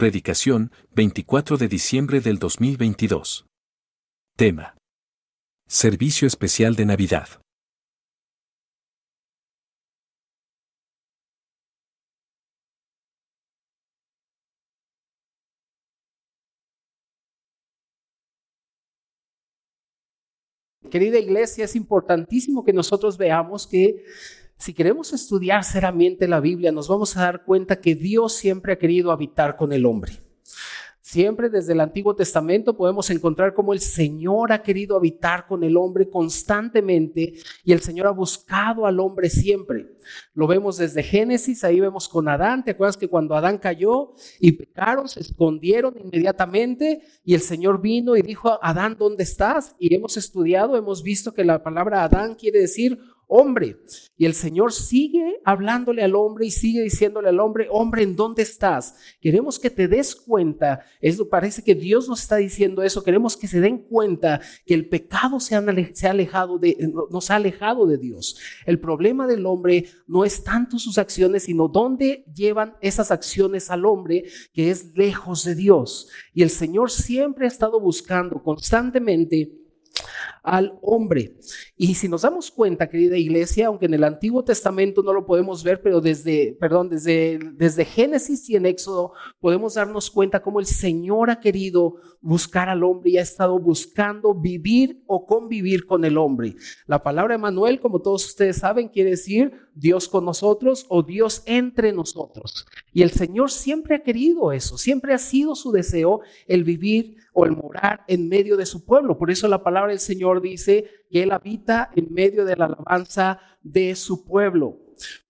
Predicación, 24 de diciembre del 2022. Tema. Servicio especial de Navidad. Querida iglesia, es importantísimo que nosotros veamos que si queremos estudiar seriamente la Biblia, nos vamos a dar cuenta que Dios siempre ha querido habitar con el hombre. Siempre desde el Antiguo Testamento podemos encontrar cómo el Señor ha querido habitar con el hombre constantemente y el Señor ha buscado al hombre siempre. Lo vemos desde Génesis, ahí vemos con Adán. ¿Te acuerdas que cuando Adán cayó y pecaron, se escondieron inmediatamente y el Señor vino y dijo, Adán, ¿dónde estás? Y hemos estudiado, hemos visto que la palabra Adán quiere decir hombre. Y el Señor sigue hablándole al hombre y sigue diciéndole al hombre, hombre, ¿en dónde estás? Queremos que te des cuenta, eso parece que Dios nos está diciendo eso, queremos que se den cuenta que el pecado se, ha alejado de, nos ha alejado de Dios. El problema del hombre no es tanto sus acciones, sino dónde llevan esas acciones al hombre que es lejos de Dios. Y el Señor siempre ha estado buscando constantemente al hombre. Y si nos damos cuenta, querida iglesia, aunque en el Antiguo Testamento no lo podemos ver, pero desde, perdón, desde, desde Génesis y en Éxodo podemos darnos cuenta cómo el Señor ha querido buscar al hombre y ha estado buscando vivir o convivir con el hombre. La palabra Emanuel, como todos ustedes saben, quiere decir Dios con nosotros o Dios entre nosotros. Y el Señor siempre ha querido eso, siempre ha sido su deseo el vivir o el morar en medio de su pueblo. Por eso la palabra del Señor dice que Él habita en medio de la alabanza de su pueblo.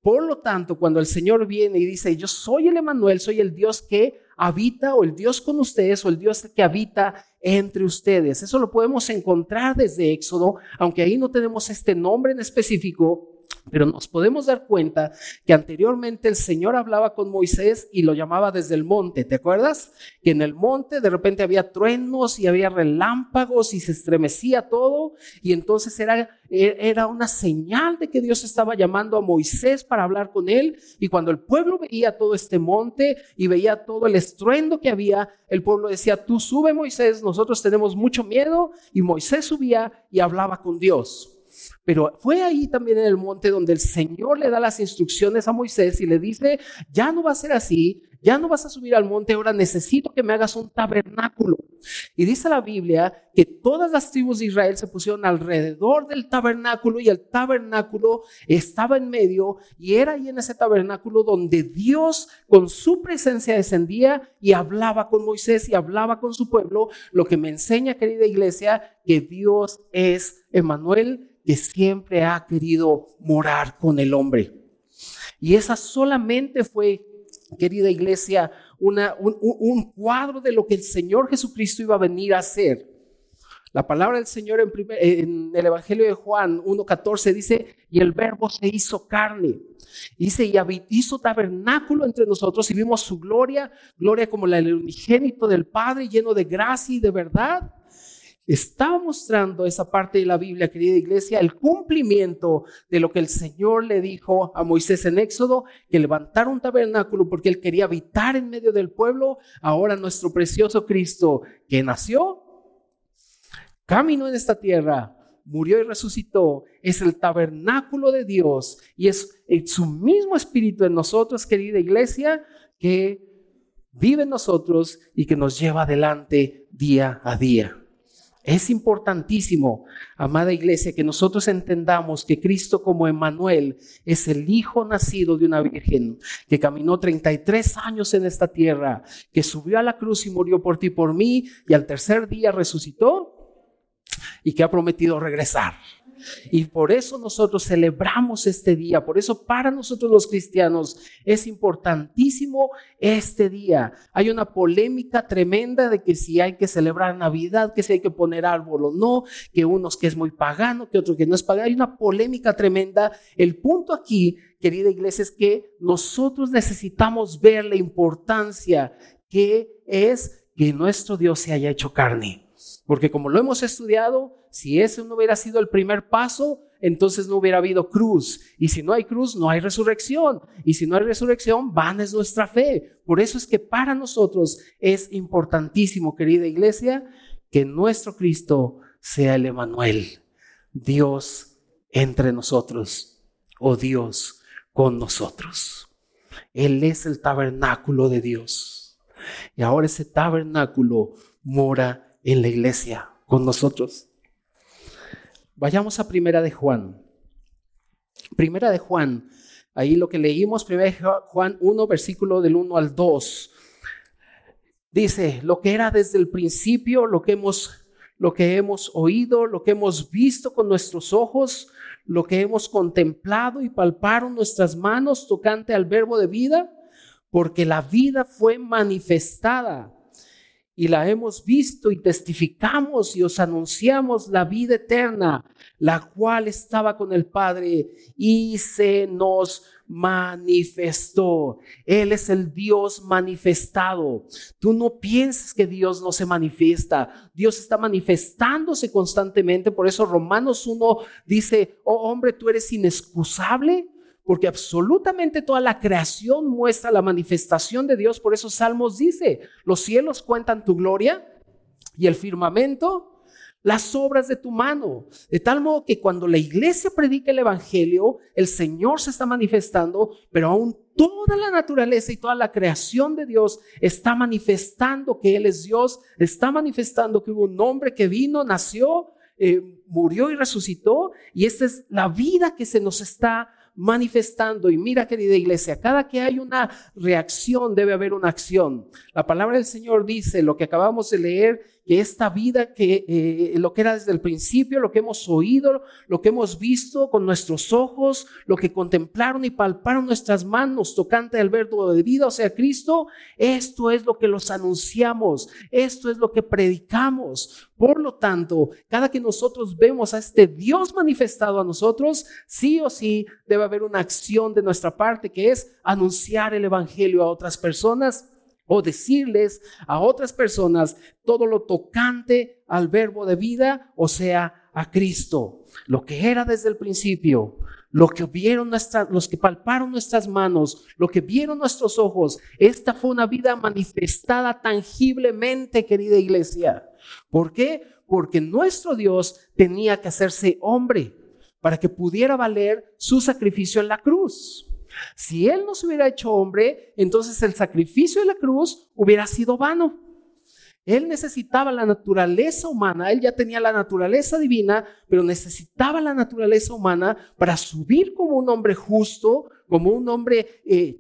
Por lo tanto, cuando el Señor viene y dice, yo soy el Emanuel, soy el Dios que habita o el Dios con ustedes o el Dios que habita entre ustedes. Eso lo podemos encontrar desde Éxodo, aunque ahí no tenemos este nombre en específico, pero nos podemos dar cuenta que anteriormente el Señor hablaba con Moisés y lo llamaba desde el monte. ¿Te acuerdas? Que en el monte de repente había truenos y había relámpagos y se estremecía todo. Y entonces era, era una señal de que Dios estaba llamando a Moisés para hablar con él. Y cuando el pueblo veía todo este monte y veía todo el estruendo que había, el pueblo decía, tú sube Moisés, nosotros tenemos mucho miedo. Y Moisés subía y hablaba con Dios. Pero fue ahí también en el monte donde el Señor le da las instrucciones a Moisés y le dice, ya no va a ser así, ya no vas a subir al monte, ahora necesito que me hagas un tabernáculo. Y dice la Biblia que todas las tribus de Israel se pusieron alrededor del tabernáculo y el tabernáculo estaba en medio y era ahí en ese tabernáculo donde Dios con su presencia descendía y hablaba con Moisés y hablaba con su pueblo, lo que me enseña, querida iglesia, que Dios es Emanuel, que siempre ha querido morar con el hombre. Y esa solamente fue, querida iglesia, una, un, cuadro de lo que el Señor Jesucristo iba a venir a hacer. La palabra del Señor en, en el Evangelio de Juan 1.14 dice, y el verbo se hizo carne. Dice, y hizo tabernáculo entre nosotros y vimos su gloria, gloria como la del unigénito del Padre, lleno de gracia y de verdad estaba mostrando esa parte de la Biblia, querida iglesia, el cumplimiento de lo que el Señor le dijo a Moisés en Éxodo, que levantara un tabernáculo porque él quería habitar en medio del pueblo. Ahora nuestro precioso Cristo, que nació, caminó en esta tierra, murió y resucitó, es el tabernáculo de Dios y es su mismo espíritu en nosotros, querida iglesia, que vive en nosotros y que nos lleva adelante día a día. Es importantísimo, amada iglesia, que nosotros entendamos que Cristo como Emmanuel es el Hijo nacido de una virgen, que caminó 33 años en esta tierra, que subió a la cruz y murió por ti y por mí, y al tercer día resucitó y que ha prometido regresar. Y por eso nosotros celebramos este día, por eso para nosotros los cristianos es importantísimo este día. Hay una polémica tremenda de que si hay que celebrar Navidad, que si hay que poner árbol o no, que unos que es muy pagano, que otro que no es pagano. Hay una polémica tremenda. El punto aquí, querida iglesia, es que nosotros necesitamos ver la importancia que es que nuestro Dios se haya hecho carne. Porque como lo hemos estudiado, si ese no hubiera sido el primer paso, entonces no hubiera habido cruz. Y si no hay cruz, no hay resurrección. Y si no hay resurrección, vana es nuestra fe. Por eso es que para nosotros es importantísimo, querida iglesia, que nuestro Cristo sea el Emanuel, Dios entre nosotros, o Dios con nosotros. Él es el tabernáculo de Dios. Y ahora ese tabernáculo mora en la iglesia con nosotros. Vayamos a Primera de Juan. Primera de Juan, ahí lo que leímos, Primera de Juan 1, versículo del 1 al 2. Dice, lo que era desde el principio, lo que hemos lo que hemos oído, lo que hemos visto con nuestros ojos, lo que hemos contemplado y palparon nuestras manos tocante al verbo de vida, porque la vida fue manifestada y la hemos visto y testificamos y os anunciamos la vida eterna, la cual estaba con el Padre y se nos manifestó. Él es el Dios manifestado. Tú no pienses que Dios no se manifiesta. Dios está manifestándose constantemente. Por eso Romanos 1 dice, oh hombre, tú eres inexcusable porque absolutamente toda la creación muestra la manifestación de Dios. Por eso Salmos dice, los cielos cuentan tu gloria y el firmamento las obras de tu mano. De tal modo que cuando la iglesia predica el Evangelio, el Señor se está manifestando, pero aún toda la naturaleza y toda la creación de Dios está manifestando que Él es Dios, está manifestando que hubo un hombre que vino, nació, eh, murió y resucitó, y esta es la vida que se nos está manifestando. Y mira, querida iglesia, cada que hay una reacción debe haber una acción. La palabra del Señor dice, lo que acabamos de leer, que esta vida, que eh, lo que era desde el principio, lo que hemos oído, lo que hemos visto con nuestros ojos, lo que contemplaron y palparon nuestras manos tocante al verbo de vida, o sea, Cristo, esto es lo que los anunciamos, esto es lo que predicamos. Por lo tanto, cada que nosotros vemos a este Dios manifestado a nosotros, sí o sí debe haber una acción de nuestra parte que es anunciar el Evangelio a otras personas o decirles a otras personas todo lo tocante al verbo de vida, o sea, a Cristo, lo que era desde el principio, lo que vieron nuestras, los que palparon nuestras manos, lo que vieron nuestros ojos. Esta fue una vida manifestada tangiblemente, querida iglesia. ¿Por qué? Porque nuestro Dios tenía que hacerse hombre para que pudiera valer su sacrificio en la cruz. Si Él no se hubiera hecho hombre, entonces el sacrificio de la cruz hubiera sido vano. Él necesitaba la naturaleza humana, él ya tenía la naturaleza divina, pero necesitaba la naturaleza humana para subir como un hombre justo, como un hombre eh,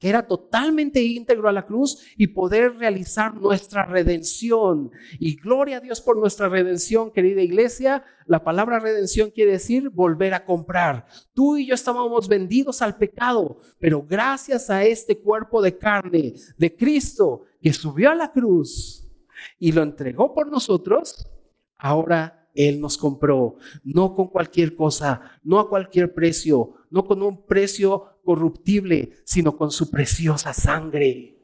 que era totalmente íntegro a la cruz y poder realizar nuestra redención. Y gloria a Dios por nuestra redención, querida iglesia. La palabra redención quiere decir volver a comprar. Tú y yo estábamos vendidos al pecado, pero gracias a este cuerpo de carne de Cristo que subió a la cruz y lo entregó por nosotros, ahora él nos compró, no con cualquier cosa, no a cualquier precio, no con un precio corruptible, sino con su preciosa sangre.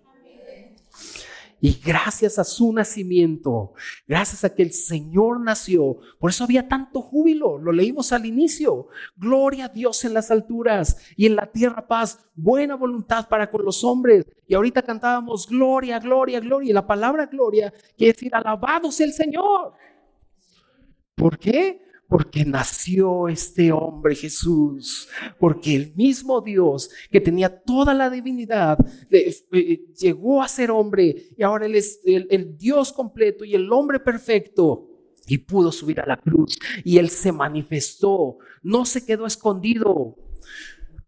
Y gracias a su nacimiento, gracias a que el Señor nació, por eso había tanto júbilo, lo leímos al inicio. Gloria a Dios en las alturas y en la tierra paz, buena voluntad para con los hombres. Y ahorita cantábamos gloria, gloria, gloria. Y la palabra gloria quiere decir alabado sea el Señor. ¿Por qué? Porque nació este hombre Jesús, porque el mismo Dios que tenía toda la divinidad eh, llegó a ser hombre y ahora Él es el, Dios completo y el hombre perfecto y pudo subir a la cruz y Él se manifestó, no se quedó escondido.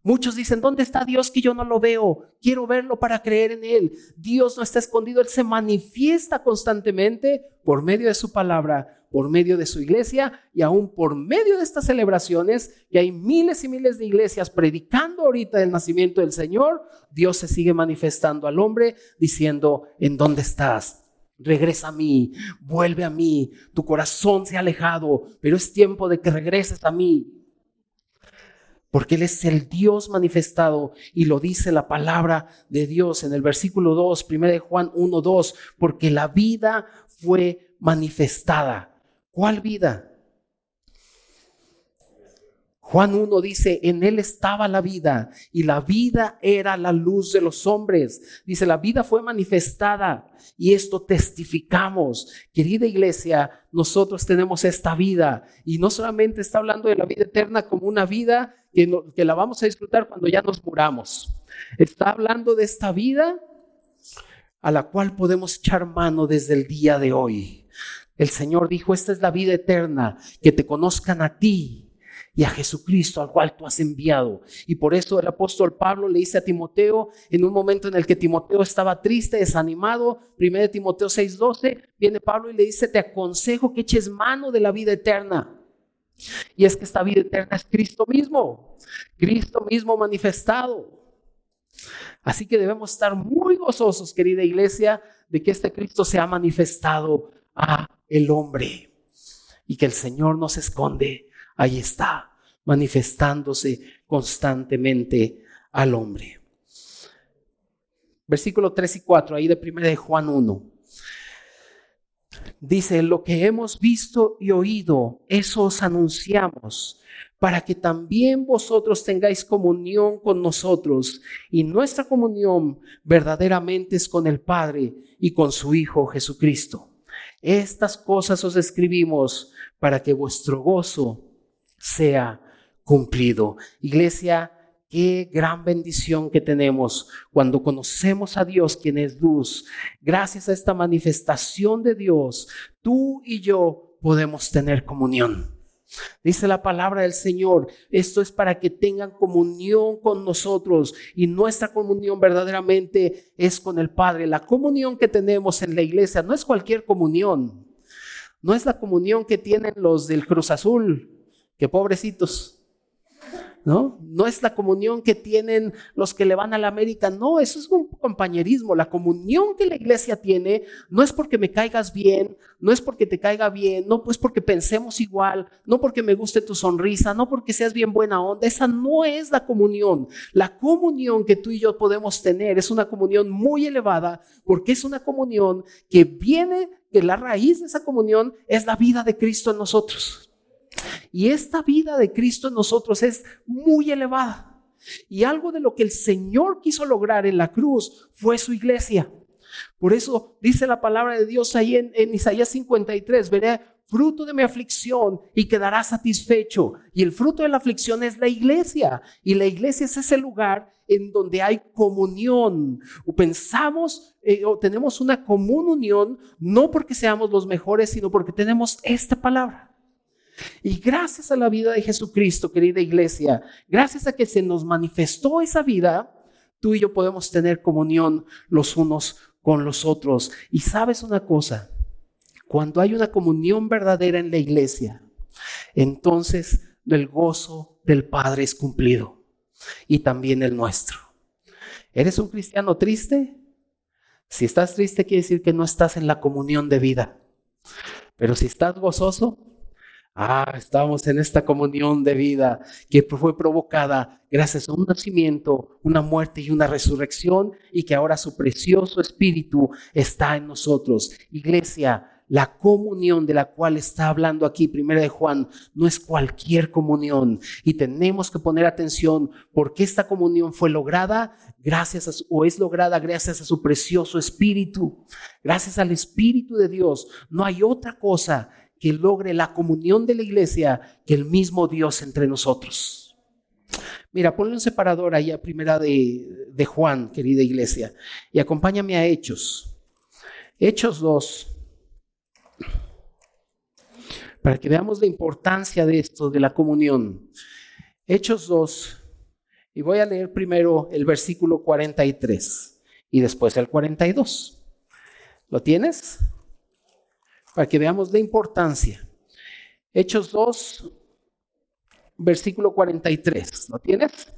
Muchos dicen, ¿dónde está Dios que yo no lo veo? Quiero verlo para creer en Él. Dios no está escondido, Él se manifiesta constantemente por medio de su palabra por medio de su iglesia y aún por medio de estas celebraciones, que hay miles y miles de iglesias predicando ahorita el nacimiento del Señor, Dios se sigue manifestando al hombre diciendo, ¿en dónde estás? Regresa a mí, vuelve a mí, tu corazón se ha alejado, pero es tiempo de que regreses a mí. Porque Él es el Dios manifestado y lo dice la palabra de Dios en el versículo 2, 1 de Juan 1, 2, porque la vida fue manifestada ¿Cuál vida? Juan 1 dice, en él estaba la vida y la vida era la luz de los hombres. Dice, la vida fue manifestada y esto testificamos. Querida iglesia, nosotros tenemos esta vida y no solamente está hablando de la vida eterna como una vida que, que la vamos a disfrutar cuando ya nos muramos. Está hablando de esta vida a la cual podemos echar mano desde el día de hoy. El Señor dijo, esta es la vida eterna, que te conozcan a ti y a Jesucristo al cual tú has enviado. Y por eso el apóstol Pablo le dice a Timoteo, en un momento en el que Timoteo estaba triste, desanimado, 1 Timoteo 6:12, viene Pablo y le dice, te aconsejo que eches mano de la vida eterna. Y es que esta vida eterna es Cristo mismo, Cristo mismo manifestado. Así que debemos estar muy gozosos, querida iglesia, de que este Cristo se ha manifestado a el hombre y que el Señor nos esconde ahí está, manifestándose constantemente al hombre. Versículo 3 y 4, ahí de 1 de Juan 1. Dice, lo que hemos visto y oído, eso os anunciamos, para que también vosotros tengáis comunión con nosotros. Y nuestra comunión verdaderamente es con el Padre y con su Hijo Jesucristo. Estas cosas os escribimos para que vuestro gozo sea cumplido. Iglesia, qué gran bendición que tenemos cuando conocemos a Dios, quien es luz. Gracias a esta manifestación de Dios, tú y yo podemos tener comunión. Dice la palabra del Señor, esto es para que tengan comunión con nosotros y nuestra comunión verdaderamente es con el Padre. La comunión que tenemos en la iglesia no es cualquier comunión, no es la comunión que tienen los del Cruz Azul, que pobrecitos. ¿No? No es la comunión que tienen los que le van a la América, no, eso es un compañerismo. La comunión que la iglesia tiene no es porque me caigas bien, no es porque te caiga bien, no pues porque pensemos igual, no porque me guste tu sonrisa, no porque seas bien buena onda. Esa no es la comunión. La comunión que tú y yo podemos tener es una comunión muy elevada porque es una comunión que viene, que la raíz de esa comunión es la vida de Cristo en nosotros. Y esta vida de Cristo en nosotros es muy elevada. Y algo de lo que el Señor quiso lograr en la cruz fue su iglesia. Por eso dice la palabra de Dios ahí en, Isaías 53, veré fruto de mi aflicción y quedará satisfecho. Y el fruto de la aflicción es la iglesia. Y la iglesia es ese lugar en donde hay comunión. O pensamos eh, o tenemos una común unión, no porque seamos los mejores, sino porque tenemos esta palabra. Y gracias a la vida de Jesucristo, querida iglesia, gracias a que se nos manifestó esa vida, tú y yo podemos tener comunión los unos con los otros. Y sabes una cosa, cuando hay una comunión verdadera en la iglesia, entonces el gozo del Padre es cumplido y también el nuestro. ¿Eres un cristiano triste? Si estás triste quiere decir que no estás en la comunión de vida. Pero si estás gozoso, Ah, estamos en esta comunión de vida que fue provocada gracias a un nacimiento, una muerte y una resurrección y que ahora su precioso espíritu está en nosotros. Iglesia, la comunión de la cual está hablando aquí, primera de Juan, no es cualquier comunión y tenemos que poner atención porque esta comunión fue lograda gracias a o es lograda gracias a su precioso espíritu, gracias al espíritu de Dios. No hay otra cosa que logre la comunión de la iglesia que el mismo Dios entre nosotros. Mira, ponle un separador ahí a primera de, de Juan, querida iglesia, y acompáñame a Hechos. Hechos 2. Para que veamos la importancia de esto, de la comunión. Hechos 2. Y voy a leer primero el versículo 43 y después el 42. ¿Lo tienes? Para que veamos la importancia. Hechos 2, versículo 43. ¿Lo tienes?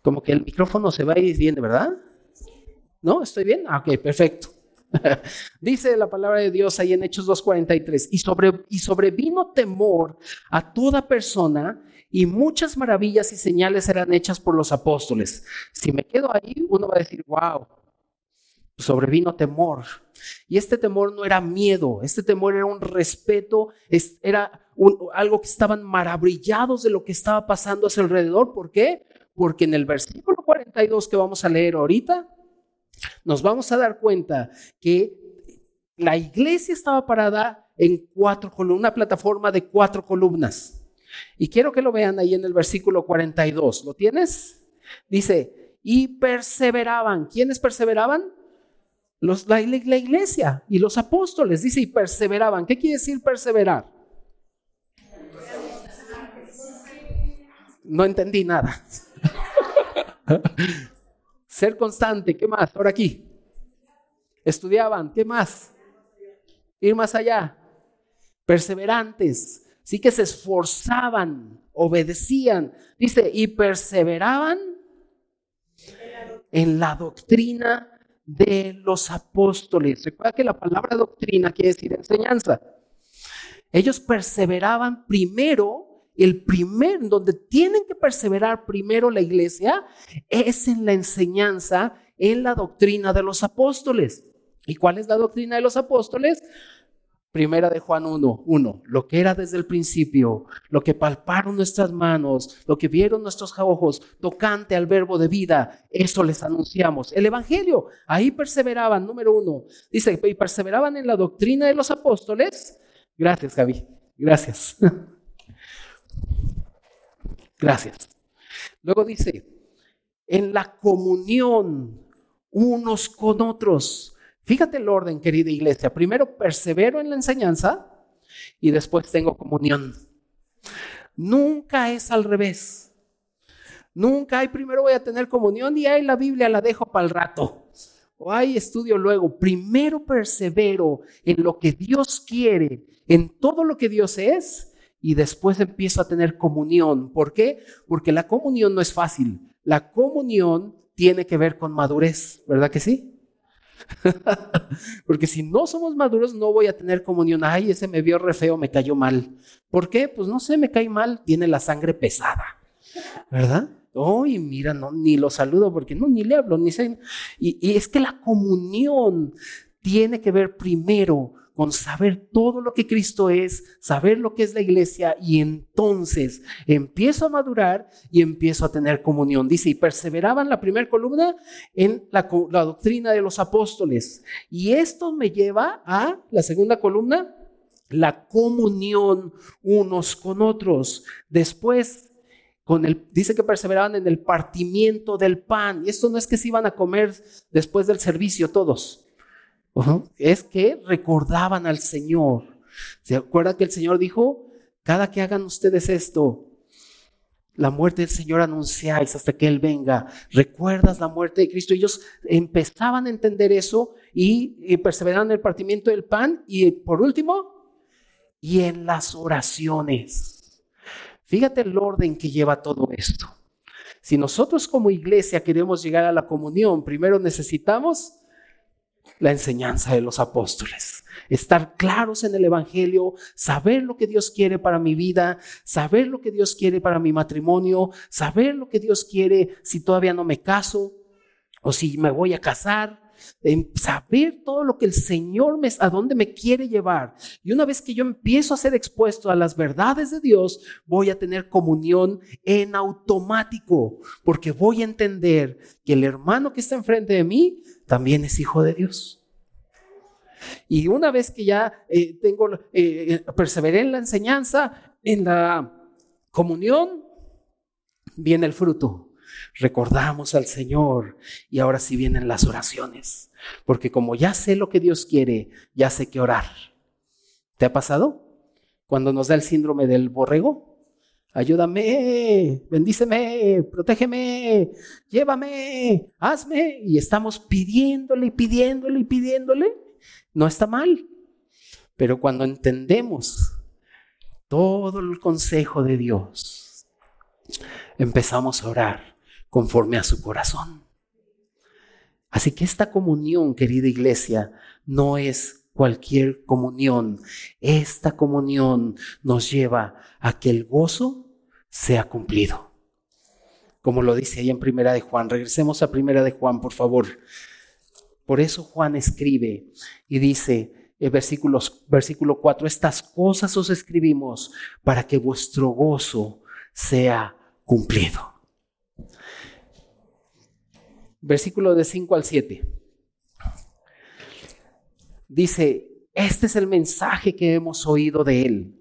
Como que el micrófono se va a ir bien, ¿verdad? ¿No? ¿Estoy bien? Ah, ok, perfecto. Dice la palabra de Dios ahí en Hechos 2.43, y, sobre, y sobrevino temor a toda persona y muchas maravillas y señales eran hechas por los apóstoles. Si me quedo ahí, uno va a decir, wow, sobrevino temor. Y este temor no era miedo, este temor era un respeto, era algo que estaban maravillados de lo que estaba pasando a su alrededor. ¿Por qué? Porque en el versículo 42 que vamos a leer ahorita, nos vamos a dar cuenta que la iglesia estaba parada en cuatro columnas, una plataforma de cuatro columnas. Y quiero que lo vean ahí en el versículo 42. ¿Lo tienes? Dice, y perseveraban. ¿Quiénes perseveraban? Los, la, la iglesia y los apóstoles. Dice, y perseveraban. ¿Qué quiere decir perseverar? No entendí nada. Ser constante, ¿qué más? Ahora aquí. Estudiaban, ¿qué más? Ir más allá. Perseverantes, sí que se esforzaban, obedecían. Dice, y perseveraban en la doctrina de los apóstoles. Recuerda que la palabra doctrina quiere decir enseñanza. Ellos perseveraban primero el primer, donde tienen que perseverar primero la iglesia, es en la enseñanza, en la doctrina de los apóstoles. ¿Y cuál es la doctrina de los apóstoles? Primera de Juan 1, 1, lo que era desde el principio, lo que palparon nuestras manos, lo que vieron nuestros ojos, tocante al verbo de vida, eso les anunciamos. El Evangelio, ahí perseveraban, número uno. Dice, y perseveraban en la doctrina de los apóstoles. Gracias, Gaby, gracias. Gracias. Luego dice, en la comunión unos con otros. Fíjate el orden, querida iglesia. Primero persevero en la enseñanza y después tengo comunión. Nunca es al revés. Nunca hay, primero voy a tener comunión y ahí la Biblia la dejo para el rato. O hay estudio luego. Primero persevero en lo que Dios quiere, en todo lo que Dios es y después empiezo a tener comunión. ¿Por qué? Porque la comunión no es fácil. La comunión tiene que ver con madurez, ¿verdad que sí? Porque si no somos maduros, no voy a tener comunión. Ay, ese me vio re feo, me cayó mal. ¿Por qué? Pues no sé, me cae mal, tiene la sangre pesada, ¿verdad? Uy, mira, no, ni lo saludo porque no, ni le hablo, ni sé. Y, y es que la comunión tiene que ver primero con saber todo lo que Cristo es, saber lo que es la iglesia y entonces empiezo a madurar y empiezo a tener comunión. Dice, y perseveraban la primera columna en la, doctrina de los apóstoles. Y esto me lleva a la segunda columna, la comunión unos con otros. Después con el, dice que perseveraban en el partimiento del pan. Y esto no es que se iban a comer después del servicio todos es que recordaban al Señor. ¿Se acuerda que el Señor dijo, cada que hagan ustedes esto, la muerte del Señor anunciáis hasta que Él venga. ¿Recuerdas la muerte de Cristo? Ellos empezaban a entender eso y, y perseveraban en el partimiento del pan y por último, y en las oraciones. Fíjate el orden que lleva todo esto. Si nosotros como iglesia queremos llegar a la comunión, primero necesitamos la enseñanza de los apóstoles. Estar claros en el Evangelio, saber lo que Dios quiere para mi vida, saber lo que Dios quiere para mi matrimonio, saber lo que Dios quiere si todavía no me caso o si me voy a casar, saber todo lo que el Señor me, a dónde me quiere llevar. Y una vez que yo empiezo a ser expuesto a las verdades de Dios, voy a tener comunión en automático, porque voy a entender que el hermano que está enfrente de mí también es hijo de Dios. Y una vez que ya eh, tengo, eh, eh, perseveré en la enseñanza, en la comunión, viene el fruto. Recordamos al Señor y ahora sí vienen las oraciones. Porque como ya sé lo que Dios quiere, ya sé qué orar. ¿Te ha pasado? Cuando nos da el síndrome del borrego, ayúdame, bendíceme, protégeme, llévame, hazme. Y estamos pidiéndole y pidiéndole y pidiéndole. No está mal. Pero cuando entendemos todo el consejo de Dios, empezamos a orar conforme a su corazón. Así que esta comunión, querida iglesia, no es cualquier comunión. Esta comunión nos lleva a que el gozo sea cumplido. Como lo dice ahí en Primera de Juan. Regresemos a Primera de Juan, por favor. Por eso Juan escribe y dice el versículo, versículo 4, estas cosas os escribimos para que vuestro gozo sea cumplido. Versículo de 5 al 7. Dice, este es el mensaje que hemos oído de él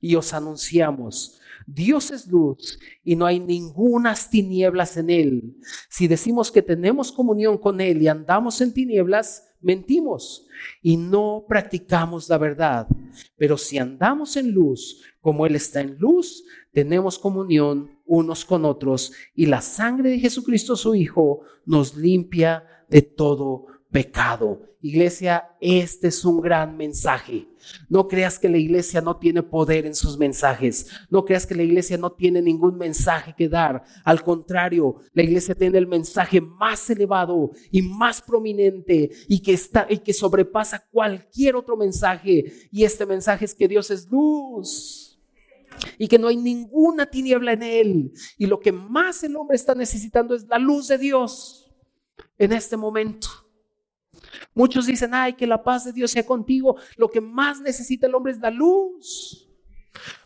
y os anunciamos. Dios es luz y no hay ningunas tinieblas en él. Si decimos que tenemos comunión con él y andamos en tinieblas, mentimos y no practicamos la verdad. Pero si andamos en luz, como él está en luz, tenemos comunión unos con otros y la sangre de Jesucristo su Hijo nos limpia de todo pecado. Iglesia, este es un gran mensaje. No creas que la iglesia no tiene poder en sus mensajes. No creas que la iglesia no tiene ningún mensaje que dar. Al contrario, la iglesia tiene el mensaje más elevado y más prominente y que está y que sobrepasa cualquier otro mensaje. Y este mensaje es que Dios es luz y que no hay ninguna tiniebla en él. Y lo que más el hombre está necesitando es la luz de Dios en este momento. Muchos dicen, ay, que la paz de Dios sea contigo. Lo que más necesita el hombre es la luz.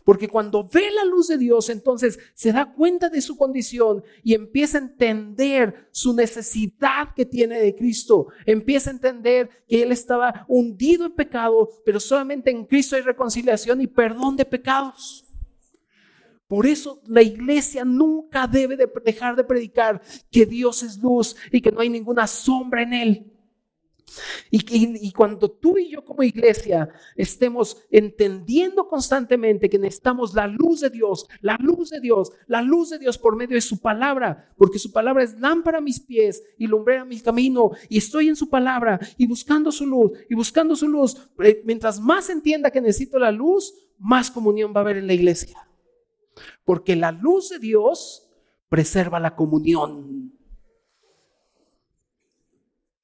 Porque cuando ve la luz de Dios, entonces se da cuenta de su condición y empieza a entender su necesidad que tiene de Cristo. Empieza a entender que él estaba hundido en pecado, pero solamente en Cristo hay reconciliación y perdón de pecados. Por eso la iglesia nunca debe de dejar de predicar que Dios es luz y que no hay ninguna sombra en él. Y, cuando tú y yo como iglesia estemos entendiendo constantemente que necesitamos la luz de Dios, la luz de Dios, la luz de Dios por medio de su palabra, porque su palabra es lámpara a mis pies y lumbrera mi camino, y estoy en su palabra y buscando su luz y buscando su luz, eh, mientras más entienda que necesito la luz, más comunión va a haber en la iglesia. Porque la luz de Dios preserva la comunión.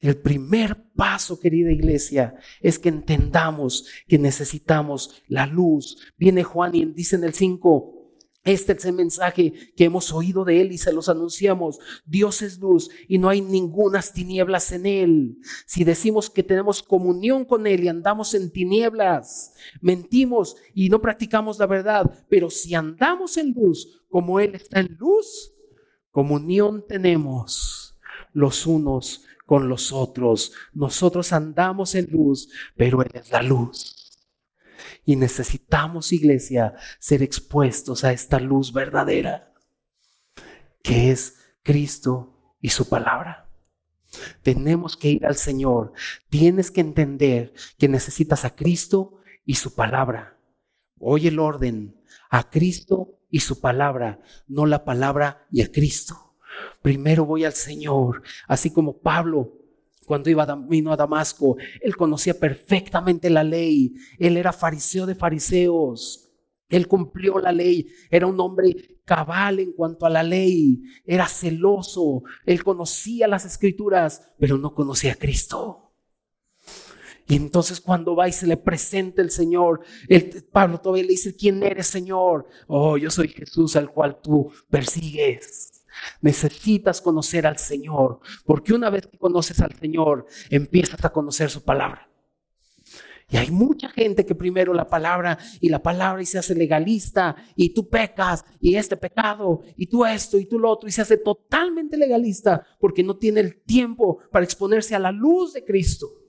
El primer paso, querida iglesia, es que entendamos que necesitamos la luz. Viene Juan y dice en el 5, este es el mensaje que hemos oído de Él y se los anunciamos. Dios es luz y no hay ningunas tinieblas en Él. Si decimos que tenemos comunión con Él y andamos en tinieblas, mentimos y no practicamos la verdad. Pero si andamos en luz como Él está en luz, comunión tenemos los unos con los otros. Nosotros andamos en luz, pero Él es la luz. Y necesitamos, iglesia, ser expuestos a esta luz verdadera, que es Cristo y su palabra. Tenemos que ir al Señor. Tienes que entender que necesitas a Cristo y su palabra. Oye el orden, a Cristo y su palabra, no la palabra y a Cristo. Primero voy al Señor, así como Pablo cuando iba a Damasco, él conocía perfectamente la ley, él era fariseo de fariseos, él cumplió la ley, era un hombre cabal en cuanto a la ley, era celoso, él conocía las escrituras, pero no conocía a Cristo. Y entonces cuando va y se le presenta el Señor, el, Pablo todavía le dice, ¿quién eres Señor? Oh, yo soy Jesús al cual tú persigues. Necesitas conocer al Señor, porque una vez que conoces al Señor, empiezas a conocer su palabra. Y hay mucha gente que primero la palabra y la palabra y se hace legalista y tú pecas y este pecado y tú esto y tú lo otro y se hace totalmente legalista porque no tiene el tiempo para exponerse a la luz de Cristo.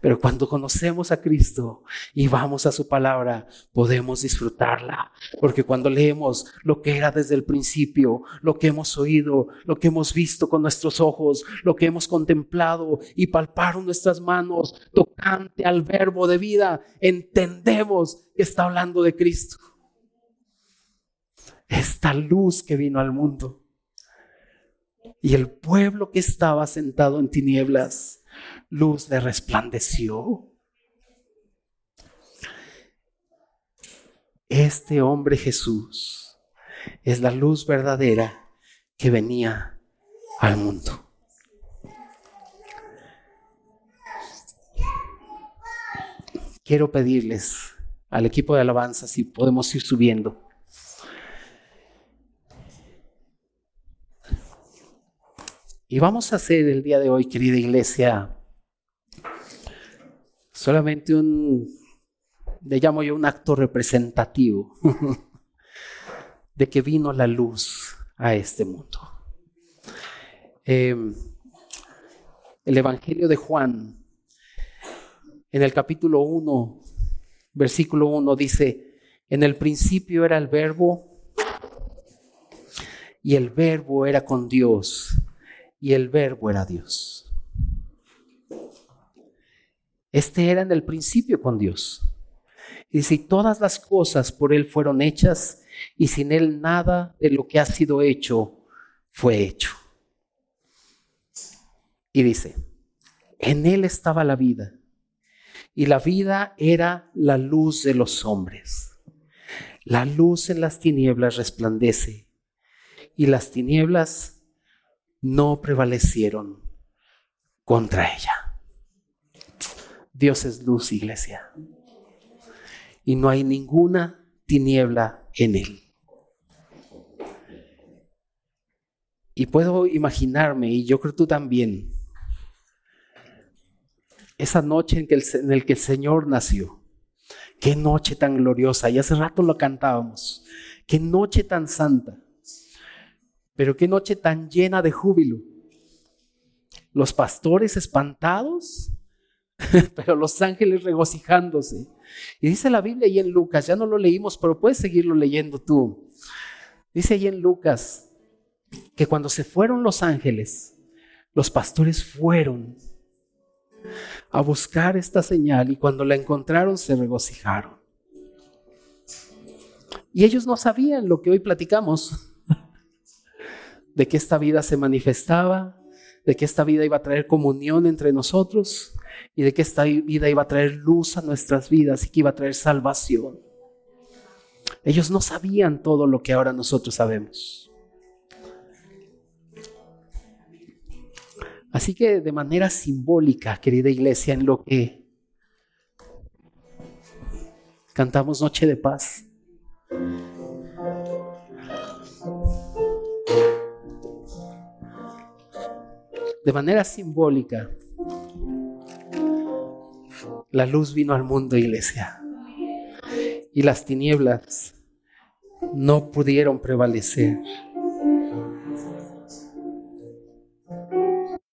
Pero cuando conocemos a Cristo y vamos a su palabra, podemos disfrutarla. Porque cuando leemos lo que era desde el principio, lo que hemos oído, lo que hemos visto con nuestros ojos, lo que hemos contemplado y palparon nuestras manos tocante al verbo de vida, entendemos que está hablando de Cristo. Esta luz que vino al mundo. Y el pueblo que estaba sentado en tinieblas luz le resplandeció. Este hombre Jesús es la luz verdadera que venía al mundo. Quiero pedirles al equipo de alabanza si podemos ir subiendo. Y vamos a hacer el día de hoy, querida iglesia, solamente un, le llamo yo un acto representativo de que vino la luz a este mundo. Em, el Evangelio de Juan, en el capítulo 1, versículo 1, dice, en el principio era el verbo y el verbo era con Dios y el verbo era Dios. Este era en el principio con Dios. Y si todas las cosas por Él fueron hechas y sin Él nada de lo que ha sido hecho fue hecho. Y dice, en Él estaba la vida y la vida era la luz de los hombres. La luz en las tinieblas resplandece y las tinieblas no prevalecieron contra ella. Dios es luz, iglesia. Y no hay ninguna tiniebla en él. Y puedo imaginarme, y yo creo tú también, esa noche en que el, que el Señor nació. Qué noche tan gloriosa. Y hace rato lo cantábamos. Qué noche tan santa. Pero qué noche tan llena de júbilo. Los pastores espantados, pero los ángeles regocijándose. Y dice la Biblia ahí en Lucas, ya no lo leímos, pero puedes seguirlo leyendo tú. Dice ahí en Lucas que cuando se fueron los ángeles, los pastores fueron a buscar esta señal y cuando la encontraron se regocijaron. Y ellos no sabían lo que hoy platicamos, de que esta vida se manifestaba, de que esta vida iba a traer comunión entre nosotros y de que esta vida iba a traer luz a nuestras vidas y que iba a traer salvación. Ellos no sabían todo lo que ahora nosotros sabemos. Así que de manera simbólica, querida iglesia, en lo que cantamos Noche de Paz, de manera simbólica, la luz vino al mundo, iglesia, y las tinieblas no pudieron prevalecer.